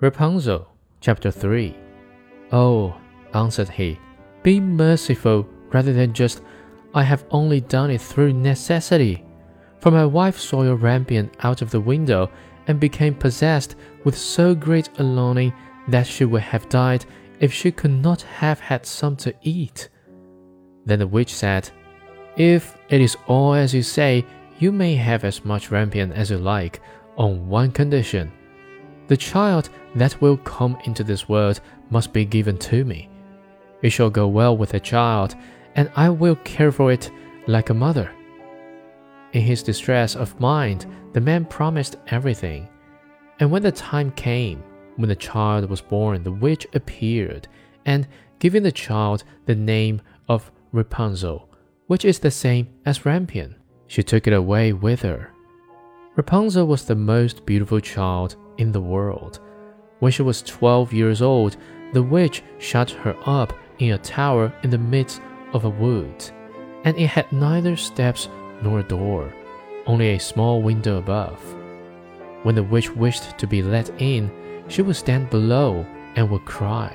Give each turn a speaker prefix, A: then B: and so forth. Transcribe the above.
A: Rapunzel, chapter 3. Oh, answered he, be merciful rather than just, I have only done it through necessity. For my wife saw your rampion out of the window and became possessed with so great a longing that she would have died if she could not have had some to eat. Then the witch said, If it is all as you say, you may have as much rampion as you like, on one condition. The child that will come into this world must be given to me. It shall go well with the child, and I will care for it like a mother. In his distress of mind, the man promised everything. And when the time came, when the child was born, the witch appeared, and giving the child the name of Rapunzel, which is the same as Rampion, she took it away with her. Rapunzel was the most beautiful child in the world. When she was 12 years old, the witch shut her up in a tower in the midst of a wood, and it had neither steps nor a door, only a small window above. When the witch wished to be let in, she would stand below and would cry,